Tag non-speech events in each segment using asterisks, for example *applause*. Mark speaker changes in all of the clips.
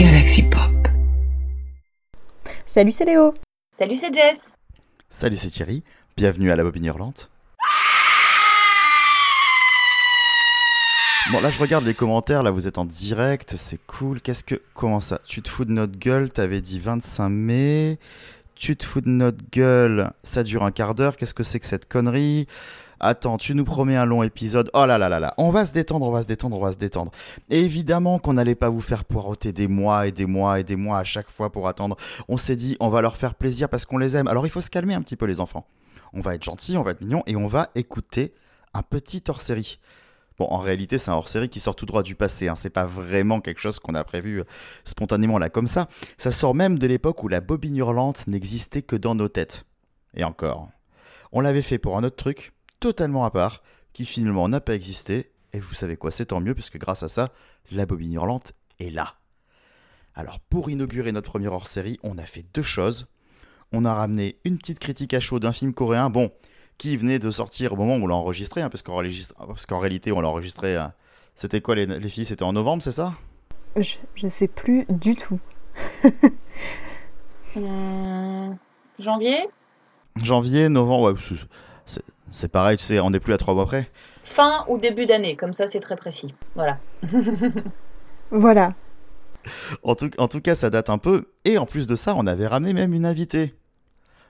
Speaker 1: Galaxy Pop.
Speaker 2: Salut, c'est Léo.
Speaker 3: Salut, c'est Jess.
Speaker 4: Salut, c'est Thierry. Bienvenue à la Bobine Hurlante. Bon, là, je regarde les commentaires. Là, vous êtes en direct. C'est cool. Qu'est-ce que. Comment ça? Tu te fous de notre gueule? T'avais dit 25 mai. Tu te fous de notre gueule? Ça dure un quart d'heure. Qu'est-ce que c'est que cette connerie? Attends, tu nous promets un long épisode. Oh là là là là. On va se détendre, on va se détendre, on va se détendre. Et évidemment qu'on n'allait pas vous faire poireauter des mois et des mois et des mois à chaque fois pour attendre. On s'est dit, on va leur faire plaisir parce qu'on les aime. Alors il faut se calmer un petit peu, les enfants. On va être gentils, on va être mignons et on va écouter un petit hors-série. Bon, en réalité, c'est un hors-série qui sort tout droit du passé. Hein. C'est pas vraiment quelque chose qu'on a prévu euh, spontanément là comme ça. Ça sort même de l'époque où la bobine hurlante n'existait que dans nos têtes. Et encore. On l'avait fait pour un autre truc, totalement à part, qui finalement n'a pas existé. Et vous savez quoi, c'est tant mieux, parce que grâce à ça, la bobine hurlante est là. Alors, pour inaugurer notre première hors-série, on a fait deux choses. On a ramené une petite critique à chaud d'un film coréen, bon, qui venait de sortir au moment où on l'a enregistré, hein, parce qu'en réalité, on l'a enregistré. euh, C'était quoi les, les filles C'était en novembre, c'est ça?
Speaker 2: Je, je sais plus du tout.
Speaker 3: Hum, *laughs* janvier?
Speaker 4: Janvier, novembre, ouais, c'est- pareil, tu sais, on n'est plus à trois mois près.
Speaker 3: Fin ou début d'année, comme ça c'est très précis. Voilà. *laughs*
Speaker 2: Voilà.
Speaker 4: En tout, en tout cas, ça date un peu. Et en plus de ça, on avait ramené même une invitée.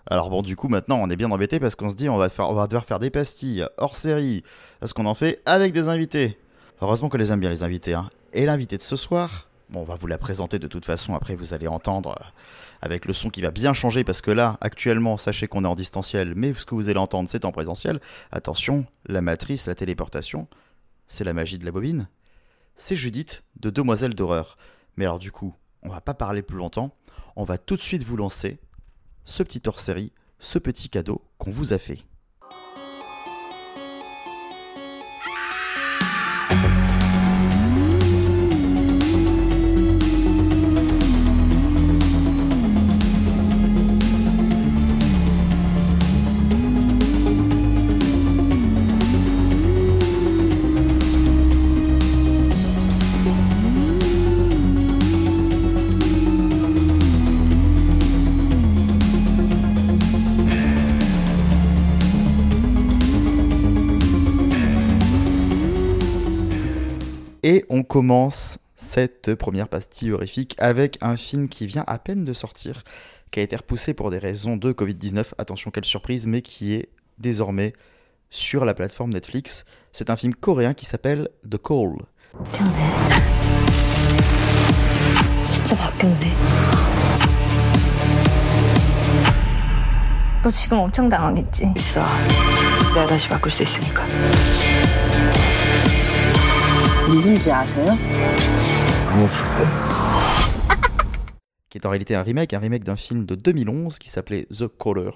Speaker 4: Alors bon, du coup, maintenant, on est bien embêté parce qu'on se dit, on va, faire, on va devoir faire des pastilles hors série. Parce qu'on en fait avec des invités. Heureusement que les aime bien, les invités. Hein. Et l'invité de ce soir, bon, on va vous la présenter de toute façon. Après, vous allez entendre euh, avec le son qui va bien changer. Parce que là, actuellement, sachez qu'on est en distanciel. Mais ce que vous allez entendre, c'est en présentiel. Attention, la matrice, la téléportation, c'est la magie de la bobine. C'est Judith de Demoiselle d'horreur. Mais alors du coup, on va pas parler plus longtemps, on va tout de suite vous lancer ce petit hors-série, ce petit cadeau qu'on vous a fait. Et on commence cette première pastille horrifique avec un film qui vient à peine de sortir, qui a été repoussé pour des raisons de Covid-19, attention quelle surprise, mais qui est désormais sur la plateforme Netflix. C'est un film coréen qui s'appelle The Call
Speaker 5: 진짜 바뀌었네. 너 지금 엄청 당황했지?
Speaker 1: 있어. 내가 다시 바꿀 수 있으니까.
Speaker 6: 누군지 아세요?
Speaker 4: qui est en réalité un remake, un remake d'un film de 2011 qui s'appelait The Caller.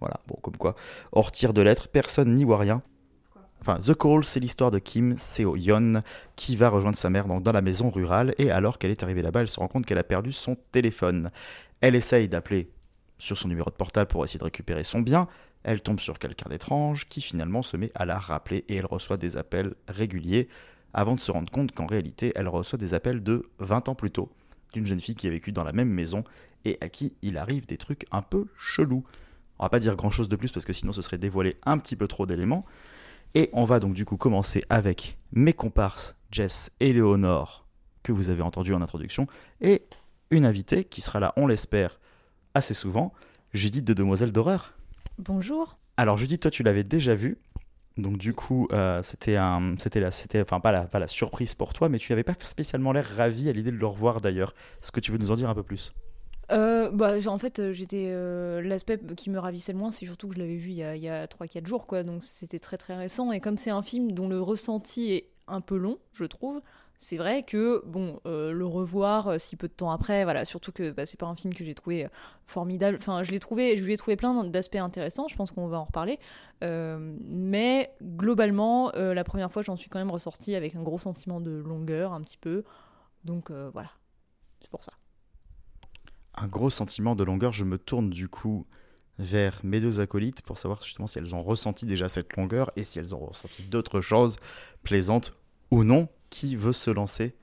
Speaker 4: Voilà, bon, comme quoi, hors tir de lettres, personne n'y voit rien. Enfin, The Call, c'est l'histoire de Kim Seo Yeon qui va rejoindre sa mère donc, dans la maison rurale et alors qu'elle est arrivée là-bas, elle se rend compte qu'elle a perdu son téléphone. Elle essaye d'appeler sur son numéro de portable pour essayer de récupérer son bien. Elle tombe sur quelqu'un d'étrange qui finalement se met à la rappeler et elle reçoit des appels réguliers avant de se rendre compte qu'en réalité, elle reçoit des appels de 20 ans plus tôt d'une jeune fille qui a vécu dans la même maison et à qui il arrive des trucs un peu chelous. On va pas dire grand chose de plus parce que sinon ce serait dévoiler un petit peu trop d'éléments. Et on va donc du coup commencer avec mes comparses Jess et Léonore que vous avez entendu en introduction et une invitée qui sera là, on l'espère, assez souvent, Judith de Demoiselle d'horreur.
Speaker 2: Bonjour.
Speaker 4: Alors Judith, toi tu l'avais déjà vu, donc du coup euh, c'était un, la, enfin pas la, pas la surprise pour toi, mais tu n'avais pas spécialement l'air ravi à l'idée de le revoir d'ailleurs. Est-ce que tu veux nous en dire un peu plus?
Speaker 7: Euh, bah, en fait, j'étais euh, l'aspect qui me ravissait le moins, c'est surtout que je l'avais vu il y a, a 3-4 jours, quoi. Donc c'était très très récent. Et comme c'est un film dont le ressenti est un peu long, je trouve, c'est vrai que bon, euh, le revoir euh, si peu de temps après, voilà, surtout que bah, c'est pas un film que j'ai trouvé euh, formidable. Enfin, je l'ai trouvé, je lui ai trouvé plein d'aspects intéressants. Je pense qu'on va en reparler. Mais globalement, la première fois, j'en suis quand même ressortie avec un gros sentiment de longueur, un petit peu. Donc voilà, c'est pour ça.
Speaker 4: Un gros sentiment de longueur. Je me tourne du coup vers mes deux acolytes pour savoir justement si elles ont ressenti déjà cette longueur et si elles ont ressenti d'autres choses plaisantes ou non. Qui veut se lancer?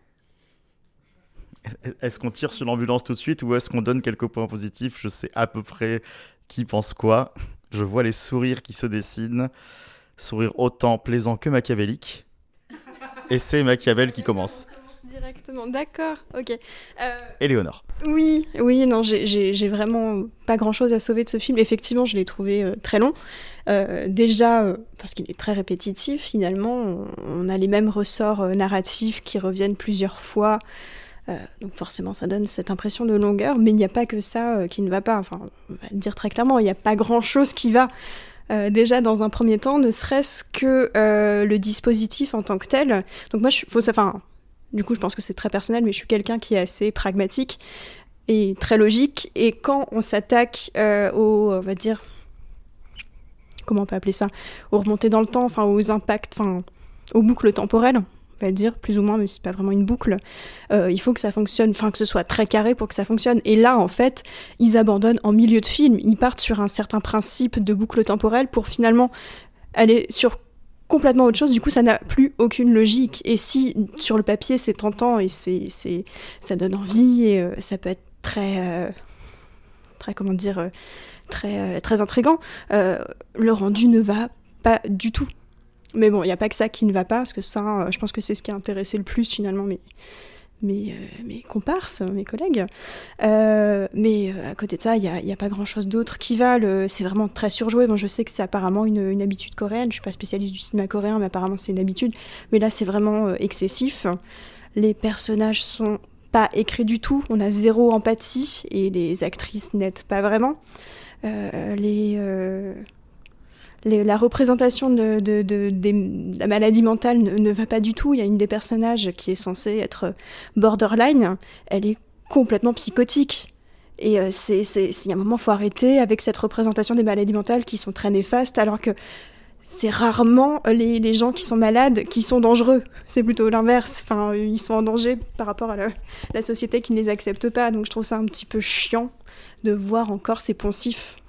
Speaker 4: Est-ce qu'on tire sur l'ambulance tout de suite ou est-ce qu'on donne quelques points positifs? Je sais à peu près qui pense quoi. Je vois les sourires qui se dessinent. Sourire autant plaisant que machiavélique. Et c'est Machiavel qui commence.
Speaker 2: Directement, d'accord, ok. Euh...
Speaker 4: Éléonore.
Speaker 2: Oui, oui, non, j'ai vraiment pas grand chose à sauver de ce film. Effectivement, je l'ai trouvé euh, très long. Euh, déjà, euh, parce qu'il est très répétitif, finalement, on, on, a les mêmes ressorts euh, narratifs qui reviennent plusieurs fois. Euh, donc forcément, ça donne cette impression de longueur, mais il n'y a pas que ça euh, qui ne va pas. Enfin, on va le dire très clairement, il n'y a pas grand-chose qui va. Euh, déjà dans un premier temps, ne serait-ce que le dispositif en tant que tel. Donc moi, je, faut, enfin, du coup, je pense que c'est très personnel, mais je suis quelqu'un qui est assez pragmatique et très logique. Et quand on s'attaque aux, on va dire, comment on peut appeler ça, aux remontées dans le temps, enfin aux impacts, enfin aux boucles temporelles, on va dire plus ou moins, mais c'est pas vraiment une boucle. Euh, il faut que ça fonctionne, enfin que ce soit très carré pour que ça fonctionne. Et là, en fait, ils abandonnent en milieu de film. Ils partent sur un certain principe de boucle temporelle pour finalement aller sur complètement autre chose. Du coup, ça n'a plus aucune logique. Et si sur le papier c'est tentant et c'est, c'est, ça donne envie et euh, ça peut être très, euh, très comment dire, très, très intrigant, le rendu ne va pas du tout. Mais bon, il n'y a pas que ça qui ne va pas, parce que ça, je pense que c'est ce qui a intéressé le plus finalement mes, mes, euh, mes comparses, mes collègues. Euh, mais à côté de ça, il n'y a, a, pas grand-chose d'autre qui va. C'est vraiment très surjoué. Bon, je sais que c'est apparemment une, habitude coréenne. Je ne suis pas spécialiste du cinéma coréen, mais apparemment c'est une habitude. Mais là, c'est vraiment euh, excessif. Les personnages sont pas écrits du tout. On a zéro empathie et les actrices n'aident pas vraiment. Euh, les la représentation de, la maladie mentale ne, va pas du tout. Il y a une des personnages qui est censée être borderline, elle est complètement psychotique. Et euh, c'est, il y a un moment, faut arrêter avec cette représentation des maladies mentales qui sont très néfastes, alors que c'est rarement les, les, gens qui sont malades qui sont dangereux. C'est plutôt l'inverse. Enfin, ils sont en danger par rapport à la société qui ne les accepte pas. Donc je trouve ça un petit peu chiant de voir encore ces poncifs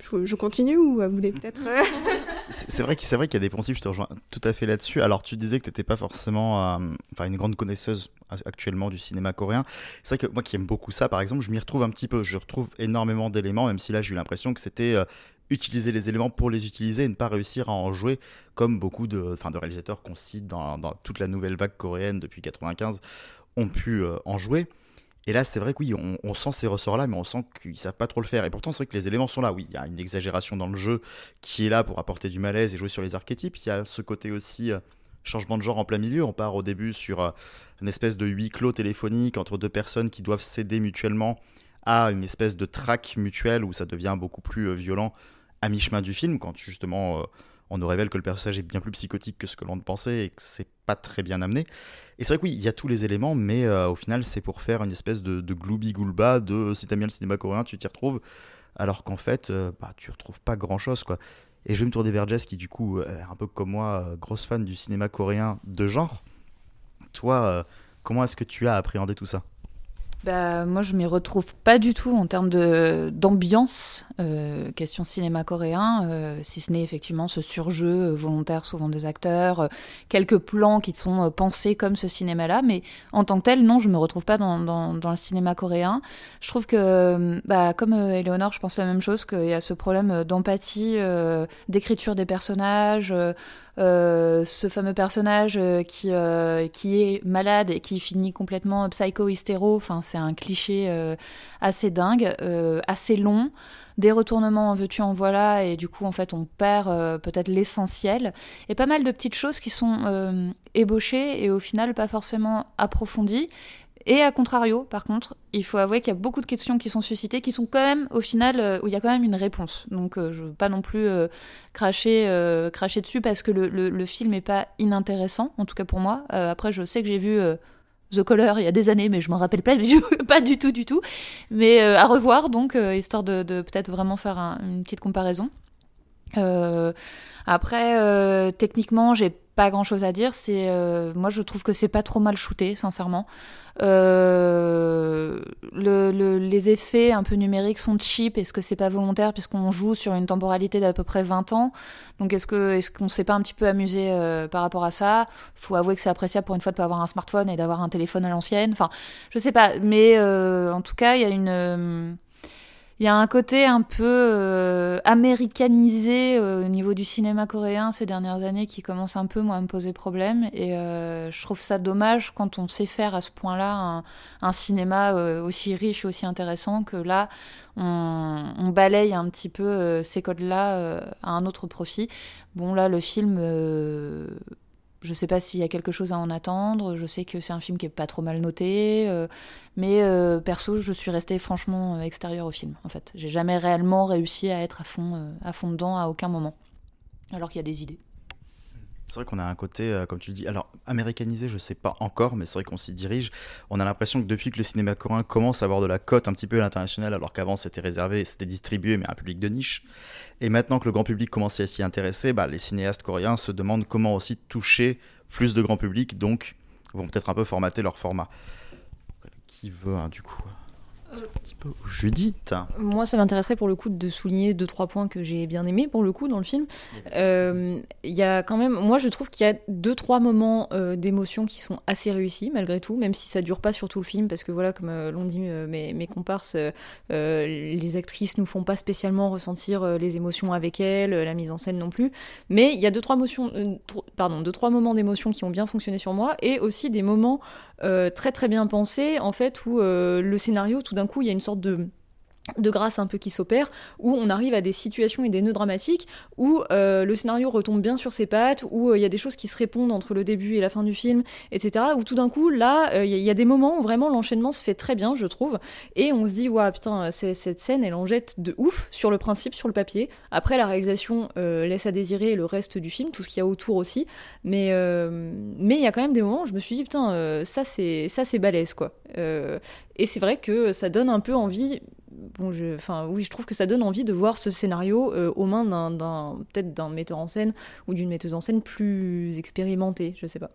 Speaker 2: je, continue ou vous voulez peut-être *laughs*
Speaker 4: C'est vrai qu'il y a des poncifs, je te rejoins tout à fait là-dessus. Alors tu disais que tu n'étais pas forcément euh, une grande connaisseuse actuellement du cinéma coréen. C'est vrai que moi qui aime beaucoup ça, par exemple, je m'y retrouve un petit peu. Je retrouve énormément d'éléments, même si là j'ai eu l'impression que c'était euh, utiliser les éléments pour les utiliser et ne pas réussir à en jouer comme beaucoup de, réalisateurs qu'on cite dans, toute la nouvelle vague coréenne depuis 95 ont pu euh, en jouer. Et là, c'est vrai que oui, on, sent ces ressorts-là, mais on sent qu'ils savent pas trop le faire. Et pourtant, c'est vrai que les éléments sont là. Oui, il y a une exagération dans le jeu qui est là pour apporter du malaise et jouer sur les archétypes. Il y a ce côté aussi euh, changement de genre en plein milieu. On part au début sur euh, une espèce de huis clos téléphonique entre deux personnes qui doivent céder mutuellement à une espèce de traque mutuelle où ça devient beaucoup plus euh, violent à mi-chemin du film, quand justement on nous révèle que le personnage est bien plus psychotique que ce que l'on pensait et que c'est pas très bien amené. Et c'est vrai que oui, il y a tous les éléments, mais euh, au final, c'est pour faire une espèce de, de gloubi-goulba de si t'aimes bien le cinéma coréen, tu t'y retrouves, alors qu'en fait, euh, bah, tu retrouves pas grand chose, quoi. Et je vais me tourner vers Jess, qui du coup, est un peu comme moi, grosse fan du cinéma coréen de genre. Toi, euh, comment est-ce que tu as appréhendé tout ça?
Speaker 8: Bah, moi, je m'y retrouve pas du tout en termes d'ambiance, euh, question cinéma coréen, euh, si ce n'est effectivement ce surjeu volontaire souvent des acteurs, euh, quelques plans qui sont euh, pensés comme ce cinéma-là, mais en tant que tel, non, je me retrouve pas dans, dans, dans le cinéma coréen. Je trouve que, bah, comme Eleonore, je pense la même chose, qu'il y a ce problème d'empathie, d'écriture des personnages. Euh, ce fameux personnage euh, qui, euh, qui est malade et qui finit complètement psycho-hystéro, enfin, c'est un cliché assez dingue, assez long. Des retournements en veux-tu en voilà et du coup en fait on perd peut-être l'essentiel. Et pas mal de petites choses qui sont ébauchées et au final pas forcément approfondies et à contrario, par contre, il faut avouer qu'il y a beaucoup de questions qui sont suscitées, qui sont quand même, au final, euh, où il y a quand même une réponse. Donc, euh, je veux pas non plus euh, cracher, cracher dessus parce que le, le, film n'est pas inintéressant, en tout cas pour moi. après, je sais que j'ai vu The Color il y a des années, mais je m'en rappelle pas, du tout, *laughs* du tout. Mais à revoir, donc, histoire de, peut-être vraiment faire un, une petite comparaison. Euh, après, euh, techniquement, j'ai pas grand chose à dire. C'est, euh, moi, je trouve que c'est pas trop mal shooté, sincèrement. Euh, le, le- les effets un peu numériques sont cheap. Est-ce que c'est pas volontaire puisqu'on joue sur une temporalité d'à peu près 20 ans? Donc, est-ce que est-ce qu'on s'est pas un petit peu amusé euh, par rapport à ça? Faut avouer que c'est appréciable pour une fois de pas avoir un smartphone et d'avoir un téléphone à l'ancienne. Enfin, je sais pas, mais euh, en tout cas, il y a une il y a un côté un peu euh, américanisé euh, au niveau du cinéma coréen ces dernières années qui commence un peu moi à me poser problème et euh, je trouve ça dommage quand on sait faire à ce point-là un, un cinéma euh, aussi riche et aussi intéressant que là on, balaye un petit peu euh, ces codes-là à un autre profit. Bon là le film je sais pas s'il y a quelque chose à en attendre. Je sais que c'est un film qui est pas trop mal noté, euh, mais euh, perso, je suis restée franchement euh, extérieure au film. En fait, j'ai jamais réellement réussi à être à fond, à fond dedans à aucun moment. Alors qu'il y a des idées.
Speaker 4: C'est vrai qu'on a un côté, euh, comme tu le dis, alors américanisé, je sais pas encore, mais c'est vrai qu'on s'y dirige. On a l'impression que depuis que le cinéma coréen commence à avoir de la cote un petit peu à l'international, alors qu'avant c'était réservé, c'était distribué, mais à un public de niche. Et maintenant que le grand public commence à s'y intéresser, bah, les cinéastes coréens se demandent comment aussi toucher plus de grand public, donc vont peut-être un peu formater leur format. Qui veut, hein, du coup un petit peu Judith
Speaker 7: Moi, ça m'intéresserait pour le coup de souligner deux trois points que j'ai bien aimés pour le coup dans le film. Euh, Il y a quand même, moi, je trouve qu'il y a deux trois moments euh, d'émotion qui sont assez réussis malgré tout, même si ça dure pas sur tout le film, parce que voilà, comme euh, l'ont dit euh, mes, mes comparses, euh, euh, les actrices nous font pas spécialement ressentir euh, les émotions avec elles, euh, la mise en scène non plus. Mais il y a deux trois motions, euh, tro- pardon, deux trois moments d'émotion qui ont bien fonctionné sur moi, et aussi des moments euh, très très bien pensés en fait où euh, le scénario tout d'un coup il y a une sorte de de grâce un peu qui s'opère, où on arrive à des situations et des nœuds dramatiques, où euh, le scénario retombe bien sur ses pattes, où euh, il y a des choses qui se répondent entre le début et la fin du film, etc. Où tout d'un coup, là, euh, il y, a- des moments où vraiment l'enchaînement se fait très bien, je trouve, et on se dit, ouais, putain, cette scène, elle en jette de ouf sur le principe, sur le papier. Après, la réalisation laisse à désirer le reste du film, tout ce qu'il y a autour aussi, mais mais il y a quand même des moments où je me suis dit, putain, ça c'est ça c'est balèze, quoi. Et c'est vrai que ça donne un peu envie bon, je, enfin, oui, je trouve que ça donne envie de voir ce scénario euh, aux mains d'un, d'un- peut-être d'un metteur en scène ou d'une metteuse en scène plus expérimentée, je sais pas.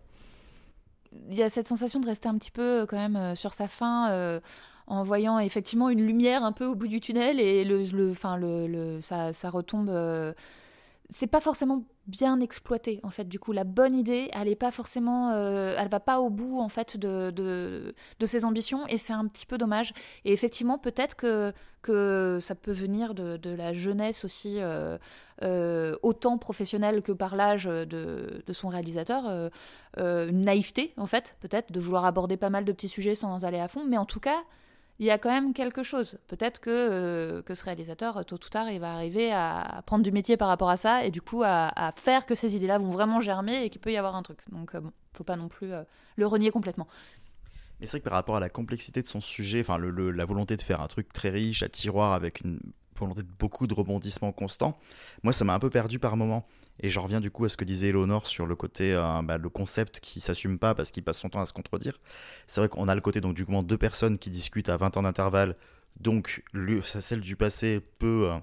Speaker 8: il y a cette sensation de rester un petit peu euh, quand même euh, sur sa fin en voyant effectivement une lumière un peu au bout du tunnel et le, le, le, le- ça, ça retombe. C'est pas forcément bien exploité en fait. Du coup la bonne idée elle est pas forcément euh, elle va pas au bout en fait de, ses ambitions et c'est un petit peu dommage. Et effectivement peut-être que, ça peut venir de, la jeunesse aussi euh, euh, autant professionnelle que par l'âge de, de son réalisateur naïveté en fait peut-être de vouloir aborder pas mal de petits sujets sans aller à fond. Mais en tout cas il y a quand même quelque chose. Peut-être que, euh, que ce réalisateur, tôt ou tard, il va arriver à prendre du métier par rapport à ça et du coup à, faire que ces idées-là vont vraiment germer et qu'il peut y avoir un truc. Donc, euh, bon, faut pas non plus euh, le renier complètement.
Speaker 4: Mais c'est vrai que par rapport à la complexité de son sujet, enfin la volonté de faire un truc très riche, à tiroir, avec une volonté de beaucoup de rebondissements constants, moi ça m'a un peu perdu par moment. Et j'en reviens du coup à ce que disait Eleonore sur le côté, euh, bah, le concept qui s'assume pas parce qu'il passe son temps à se contredire. C'est vrai qu'on a le côté donc du coup deux personnes qui discutent à 20 ans d'intervalle, donc lui, celle du passé peut euh,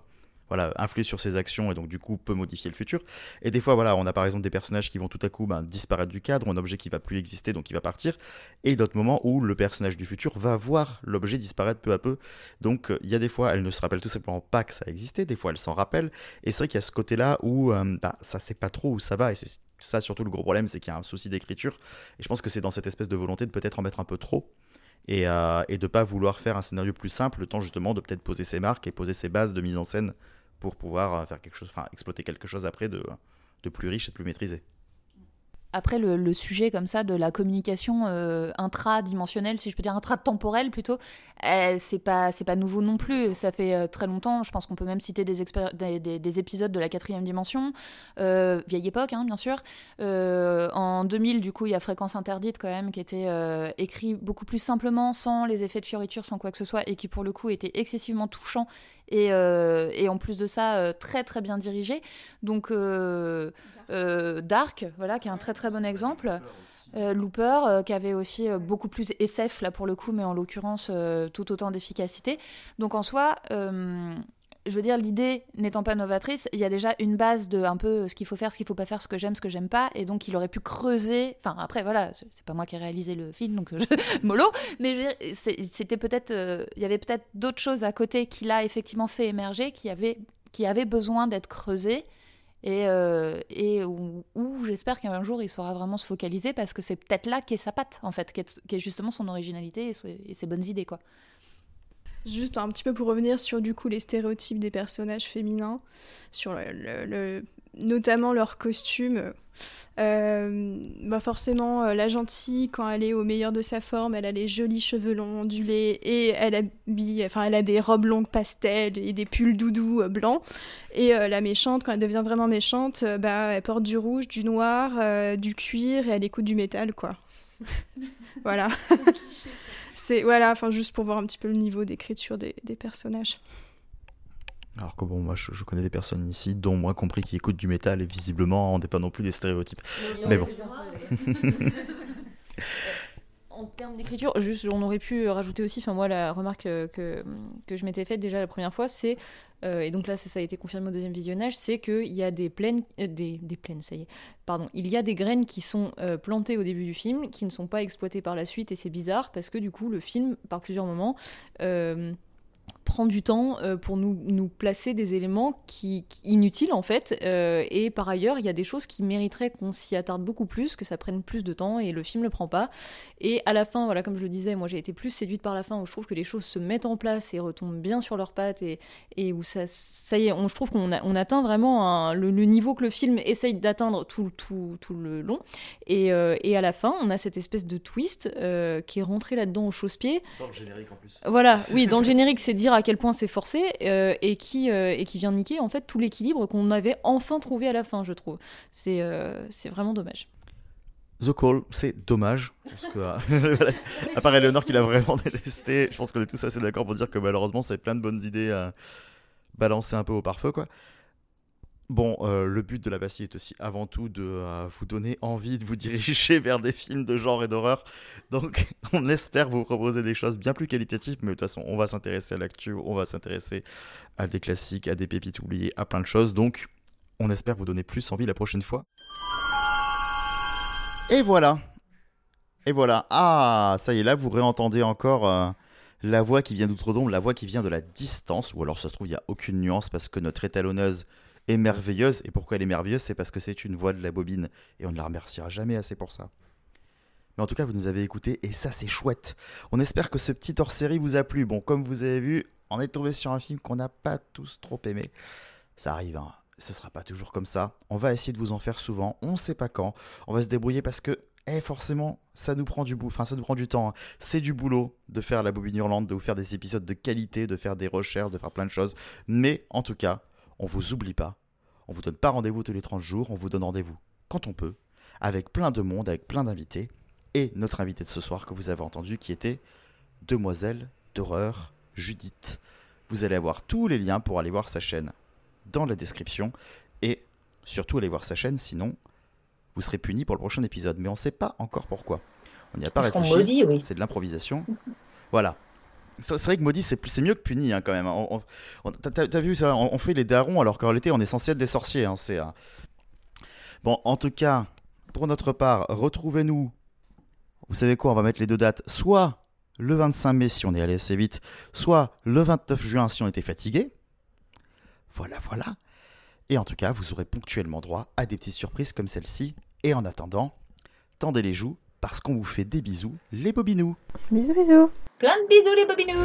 Speaker 4: voilà, influer sur ses actions et donc du coup peut modifier le futur. Et des fois, voilà, on a par exemple des personnages qui vont tout à coup ben, disparaître du cadre, un objet qui va plus exister, donc il va partir, et d'autres moments où le personnage du futur va voir l'objet disparaître peu à peu. Donc euh, il y a des fois, elle ne se rappelle tout simplement pas que ça existait, des fois elle s'en rappelle, et c'est vrai qu'il y a ce côté-là où euh, bah, ça sait pas trop où ça va, et c'est ça surtout le gros problème, c'est qu'il y a un souci d'écriture, et je pense que c'est dans cette espèce de volonté de peut-être en mettre un peu trop. Et, euh, et de pas vouloir faire un scénario plus simple, le temps justement de peut-être poser ses marques et poser ses bases de mise en scène pour pouvoir euh, faire quelque chose, enfin exploiter quelque chose après de, de plus riche et de plus maîtrisé.
Speaker 8: Après, le, sujet comme ça de la communication euh, intradimensionnelle, si je peux dire intratemporelle plutôt, euh, c'est pas c'est pas nouveau non plus. Ça fait euh, très longtemps. Je pense qu'on peut même citer des, épisodes de la quatrième dimension, euh, vieille époque, hein, bien sûr. En 2000, du coup, il y a Fréquence interdite quand même, qui était écrit beaucoup plus simplement, sans les effets de fioriture, sans quoi que ce soit, et qui pour le coup était excessivement touchant et, euh, et en plus de ça euh, très très bien dirigé. Donc euh, euh, Dark, voilà, qui est un très très bon exemple. Euh, Looper, euh, qui avait aussi euh, beaucoup plus SF là pour le coup, mais en l'occurrence euh, tout autant d'efficacité. Donc en soi, euh, je veux dire, l'idée n'étant pas novatrice, il y a déjà une base de un peu ce qu'il faut faire, ce qu'il faut pas faire, ce que j'aime, ce que j'aime pas, et donc il aurait pu creuser. Enfin, après, voilà, c'est pas moi qui ai réalisé le film, donc je... *laughs* mollo, mais c'était peut-être, euh, il y avait peut-être d'autres choses à côté qu'il a effectivement fait émerger, qui avaient, qui avaient besoin d'être creusées, et, euh, et où, j'espère qu'un jour il saura vraiment se focaliser, parce que c'est peut-être là qu'est sa patte, en fait, qu'est qu'est justement son originalité et ses, et ses bonnes idées, quoi.
Speaker 2: Juste un petit peu pour revenir sur du coup les stéréotypes des personnages féminins, sur le, le- le- notamment leurs costumes. Euh, bah forcément, euh, la gentille, quand elle est au meilleur de sa forme, elle a les jolis cheveux longs ondulés et elle habille, enfin elle a des robes longues pastel et des pulls doudous euh, blancs. Et la méchante, quand elle devient vraiment méchante, bah elle porte du rouge, du noir, du cuir et elle écoute du métal quoi. *laughs* voilà. C'est voilà, enfin juste pour voir un petit peu le niveau d'écriture des, des personnages.
Speaker 4: Alors que bon, moi je, je connais des personnes ici, dont moi compris, qui écoutent du métal et visiblement on n'est pas non plus des stéréotypes. Mais bon. *laughs*
Speaker 7: En termes d'écriture, juste, on aurait pu rajouter aussi, enfin moi, la remarque euh, que, que je m'étais faite déjà la première fois, c'est, euh, et donc là, ça, a été confirmé au deuxième visionnage, c'est qu'il y a des plaines, euh, des, des plaines, ça y est, pardon, il y a des graines qui sont euh, plantées au début du film, qui ne sont pas exploitées par la suite, et c'est bizarre, parce que du coup, le film, par plusieurs moments, euh, prend du temps euh, pour nous, nous placer des éléments qui, qui- inutiles en fait. Euh, et par ailleurs il y a des choses qui mériteraient qu'on s'y attarde beaucoup plus que ça prenne plus de temps et le film le prend pas. Et à la fin voilà comme je le disais moi j'ai été plus séduite par la fin où je trouve que les choses se mettent en place et retombent bien sur leurs pattes et, et où ça ça y est on, je trouve qu'on a- on atteint vraiment un- le, le niveau que le film essaye d'atteindre tout, tout, tout le long. Et, euh, et à la fin on a cette espèce de twist euh, qui est rentré là-dedans au chausse-pied.
Speaker 4: Dans le générique en plus.
Speaker 7: voilà, oui, dans le générique, c'est dire à quel point c'est forcé euh, et, qui, euh, et qui vient niquer en fait tout l'équilibre qu'on avait enfin trouvé à la fin, je trouve. C'est euh, c'est vraiment dommage.
Speaker 4: The Call, c'est dommage. Parce que, *laughs* à part Eleanor qui l'a vraiment détesté, je pense qu'on est tous assez d'accord pour dire que malheureusement, c'est plein de bonnes idées à balancer un peu au pare-feu, quoi. Bon, euh, le but de la Bastille est aussi avant tout de euh, vous donner envie de vous *laughs* diriger vers des films de genre et d'horreur. Donc, *laughs* on espère vous proposer des choses bien plus qualitatives, mais de toute façon, on va s'intéresser à l'actu, on va s'intéresser à des classiques, à des pépites oubliées, à plein de choses. Donc, on espère vous donner plus envie la prochaine fois. Et voilà. Et voilà. Ah, ça y est, là, vous réentendez encore euh, la voix qui vient d'outre-tombe, la voix qui vient de la distance. Ou alors, ça se trouve, il n'y a aucune nuance parce que notre étalonneuse est merveilleuse. Et pourquoi elle est merveilleuse? C'est parce que c'est une voix de la bobine. Et on ne la remerciera jamais assez pour ça. Mais en tout cas, vous nous avez écoutés et ça, c'est chouette. On espère que ce petit hors-série vous a plu. Bon, comme vous avez vu, on est tombé sur un film qu'on n'a pas tous trop aimé. Ça arrive, hein. Ce sera pas toujours comme ça. On va essayer de vous en faire souvent. On sait pas quand. On va se débrouiller parce que, eh, forcément, ça nous prend du bout. Enfin, ça nous prend du temps. hein. C'est du boulot de faire la bobine hurlante, de vous faire des épisodes de qualité, de faire des recherches, de faire plein de choses. Mais en tout cas, on vous oublie pas. On vous donne pas rendez-vous tous les 30 jours. On vous donne rendez-vous quand on peut, avec plein de monde, avec plein d'invités. Et notre invité de ce soir que vous avez entendu, qui était Demoiselle d'horreur Judith. Vous allez avoir tous les liens pour aller voir sa chaîne dans la description et surtout allez voir sa chaîne, sinon vous serez puni pour le prochain épisode. Mais on ne sait pas encore pourquoi. On n'y a pas
Speaker 3: Parce
Speaker 4: réfléchi.
Speaker 3: oui.
Speaker 4: C'est de l'improvisation. voilà. C'est vrai que maudit, c'est mieux que puni hein, quand même. On- T'as vu on, fait les darons alors qu'en réalité on est censé des sorciers. hein, c'est. Bon, en tout cas, pour notre part, retrouvez-nous. Vous savez quoi On va mettre les deux dates. Soit le 25 mai si on est allé assez vite, soit le 29 juin si on était fatigué. Voilà, voilà. Et en tout cas, vous aurez ponctuellement droit à des petites surprises comme celle-ci. Et en attendant, tendez les joues parce qu'on vous fait des bisous, les bobinous.
Speaker 2: Bisous, bisous.
Speaker 3: Plein de bisous les bobinous